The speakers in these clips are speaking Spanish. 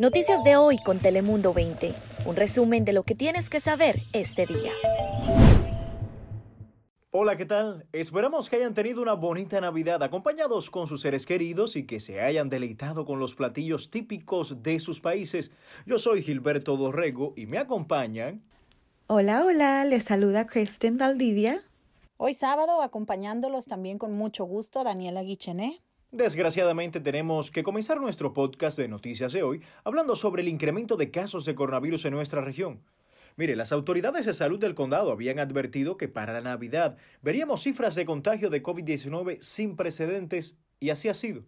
Noticias de hoy con Telemundo 20. Un resumen de lo que tienes que saber este día. Hola, ¿qué tal? Esperamos que hayan tenido una bonita Navidad acompañados con sus seres queridos y que se hayan deleitado con los platillos típicos de sus países. Yo soy Gilberto Dorrego y me acompañan. Hola, hola, les saluda Kristen Valdivia. Hoy sábado, acompañándolos también con mucho gusto, Daniela Guichené. Desgraciadamente tenemos que comenzar nuestro podcast de noticias de hoy hablando sobre el incremento de casos de coronavirus en nuestra región. Mire, las autoridades de salud del condado habían advertido que para la Navidad veríamos cifras de contagio de COVID-19 sin precedentes y así ha sido.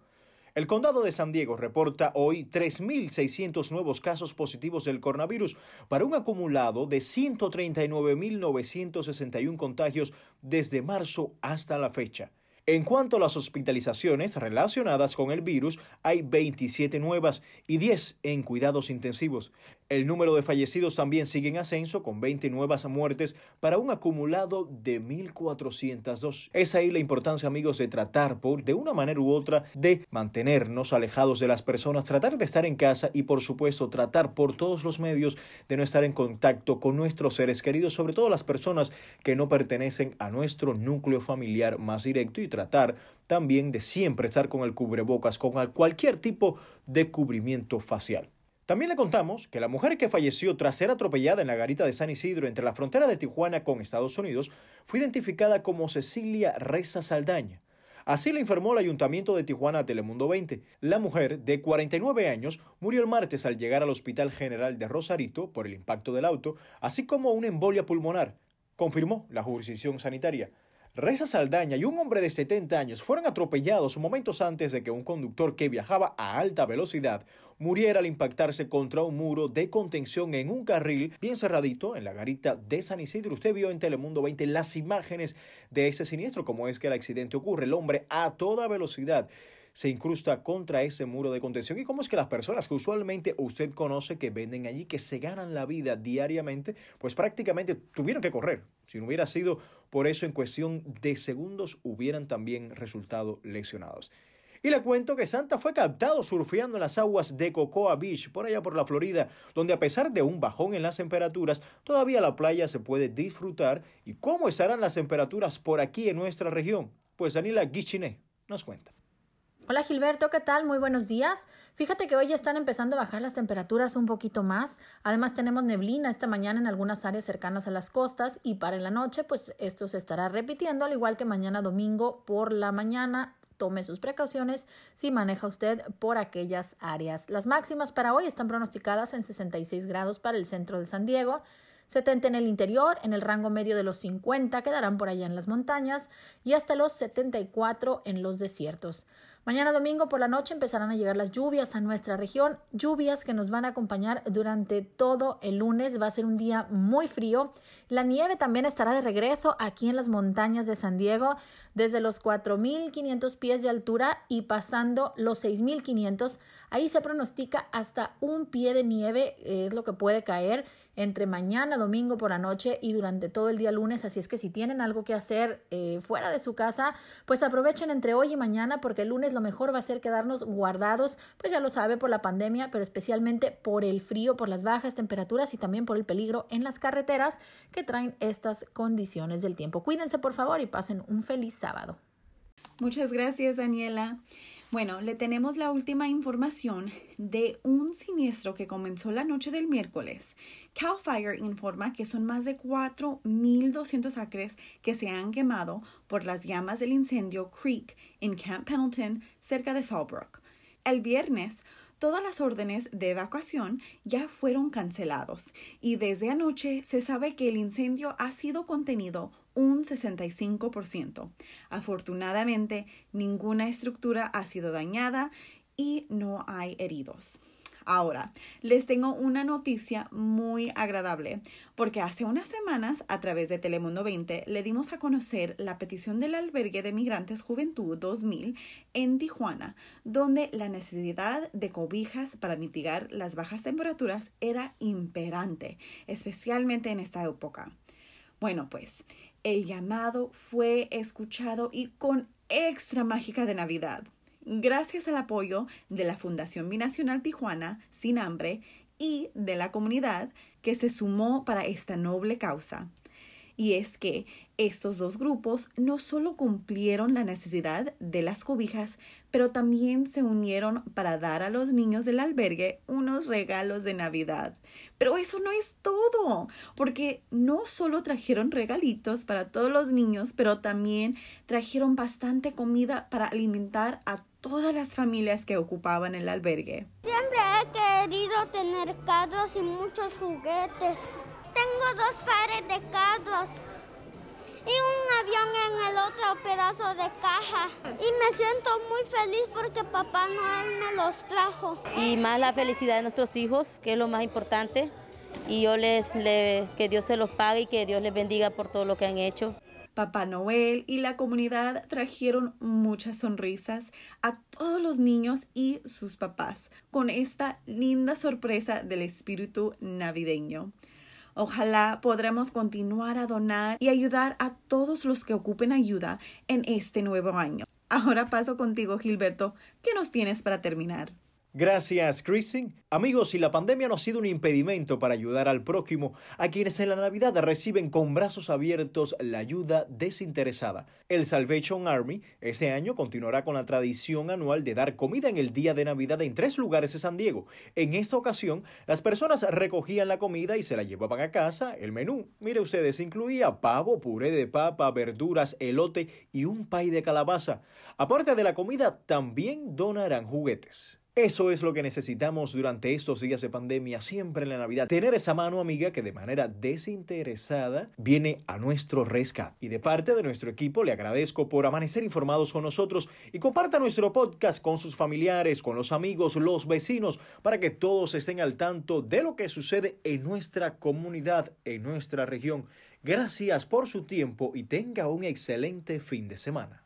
El condado de San Diego reporta hoy 3.600 nuevos casos positivos del coronavirus para un acumulado de 139.961 contagios desde marzo hasta la fecha. En cuanto a las hospitalizaciones relacionadas con el virus, hay 27 nuevas y 10 en cuidados intensivos. El número de fallecidos también sigue en ascenso con 20 nuevas muertes para un acumulado de 1.402. Es ahí la importancia, amigos, de tratar por, de una manera u otra, de mantenernos alejados de las personas, tratar de estar en casa y, por supuesto, tratar por todos los medios de no estar en contacto con nuestros seres queridos, sobre todo las personas que no pertenecen a nuestro núcleo familiar más directo y tratar también de siempre estar con el cubrebocas, con cualquier tipo de cubrimiento facial. También le contamos que la mujer que falleció tras ser atropellada en la garita de San Isidro entre la frontera de Tijuana con Estados Unidos fue identificada como Cecilia Reza Saldaña. Así lo informó el Ayuntamiento de Tijuana a Telemundo 20. La mujer, de 49 años, murió el martes al llegar al Hospital General de Rosarito por el impacto del auto, así como una embolia pulmonar, confirmó la jurisdicción sanitaria. Reza Saldaña y un hombre de 70 años fueron atropellados momentos antes de que un conductor que viajaba a alta velocidad muriera al impactarse contra un muro de contención en un carril bien cerradito en la garita de San Isidro. Usted vio en Telemundo 20 las imágenes de ese siniestro, como es que el accidente ocurre. El hombre a toda velocidad se incrusta contra ese muro de contención y cómo es que las personas que usualmente usted conoce que venden allí, que se ganan la vida diariamente, pues prácticamente tuvieron que correr. Si no hubiera sido por eso en cuestión de segundos hubieran también resultado lesionados. Y le cuento que Santa fue captado surfeando en las aguas de Cocoa Beach, por allá por la Florida, donde a pesar de un bajón en las temperaturas, todavía la playa se puede disfrutar. ¿Y cómo estarán las temperaturas por aquí en nuestra región? Pues Daniela Guichiné nos cuenta. Hola Gilberto, ¿qué tal? Muy buenos días. Fíjate que hoy ya están empezando a bajar las temperaturas un poquito más. Además tenemos neblina esta mañana en algunas áreas cercanas a las costas y para la noche pues esto se estará repitiendo al igual que mañana domingo por la mañana. Tome sus precauciones si maneja usted por aquellas áreas. Las máximas para hoy están pronosticadas en 66 grados para el centro de San Diego, 70 en el interior, en el rango medio de los 50 quedarán por allá en las montañas y hasta los 74 en los desiertos. Mañana domingo por la noche empezarán a llegar las lluvias a nuestra región, lluvias que nos van a acompañar durante todo el lunes. Va a ser un día muy frío. La nieve también estará de regreso aquí en las montañas de San Diego, desde los 4.500 pies de altura y pasando los 6.500. Ahí se pronostica hasta un pie de nieve, es lo que puede caer entre mañana, domingo por la noche y durante todo el día lunes. Así es que si tienen algo que hacer eh, fuera de su casa, pues aprovechen entre hoy y mañana porque el lunes lo mejor va a ser quedarnos guardados, pues ya lo sabe, por la pandemia, pero especialmente por el frío, por las bajas temperaturas y también por el peligro en las carreteras que traen estas condiciones del tiempo. Cuídense por favor y pasen un feliz sábado. Muchas gracias, Daniela. Bueno, le tenemos la última información de un siniestro que comenzó la noche del miércoles. Cal Fire informa que son más de 4.200 acres que se han quemado por las llamas del incendio Creek en Camp Pendleton, cerca de Fallbrook. El viernes, todas las órdenes de evacuación ya fueron cancelados y desde anoche se sabe que el incendio ha sido contenido un 65%. Afortunadamente, ninguna estructura ha sido dañada y no hay heridos. Ahora, les tengo una noticia muy agradable, porque hace unas semanas, a través de Telemundo 20, le dimos a conocer la petición del albergue de migrantes Juventud 2000 en Tijuana, donde la necesidad de cobijas para mitigar las bajas temperaturas era imperante, especialmente en esta época. Bueno, pues el llamado fue escuchado y con extra mágica de Navidad. Gracias al apoyo de la Fundación Binacional Tijuana Sin Hambre y de la comunidad que se sumó para esta noble causa. Y es que estos dos grupos no solo cumplieron la necesidad de las cobijas, pero también se unieron para dar a los niños del albergue unos regalos de Navidad. Pero eso no es todo, porque no solo trajeron regalitos para todos los niños, pero también trajeron bastante comida para alimentar a todas las familias que ocupaban el albergue. Siempre he querido tener carros y muchos juguetes. Tengo dos pares de carros y un avión en el otro pedazo de caja. Y me siento muy feliz porque Papá Noel me los trajo. Y más la felicidad de nuestros hijos, que es lo más importante. Y yo les, le, que Dios se los pague y que Dios les bendiga por todo lo que han hecho. Papá Noel y la comunidad trajeron muchas sonrisas a todos los niños y sus papás con esta linda sorpresa del espíritu navideño. Ojalá podremos continuar a donar y ayudar a todos los que ocupen ayuda en este nuevo año. Ahora paso contigo, Gilberto. ¿Qué nos tienes para terminar? Gracias, Christine. Amigos, si la pandemia no ha sido un impedimento para ayudar al prójimo, a quienes en la Navidad reciben con brazos abiertos la ayuda desinteresada, el Salvation Army este año continuará con la tradición anual de dar comida en el día de Navidad en tres lugares de San Diego. En esta ocasión, las personas recogían la comida y se la llevaban a casa. El menú, mire ustedes, incluía pavo, puré de papa, verduras, elote y un pay de calabaza. Aparte de la comida, también donarán juguetes. Eso es lo que necesitamos durante estos días de pandemia, siempre en la Navidad. Tener esa mano amiga que de manera desinteresada viene a nuestro rescate. Y de parte de nuestro equipo le agradezco por amanecer informados con nosotros y comparta nuestro podcast con sus familiares, con los amigos, los vecinos, para que todos estén al tanto de lo que sucede en nuestra comunidad, en nuestra región. Gracias por su tiempo y tenga un excelente fin de semana.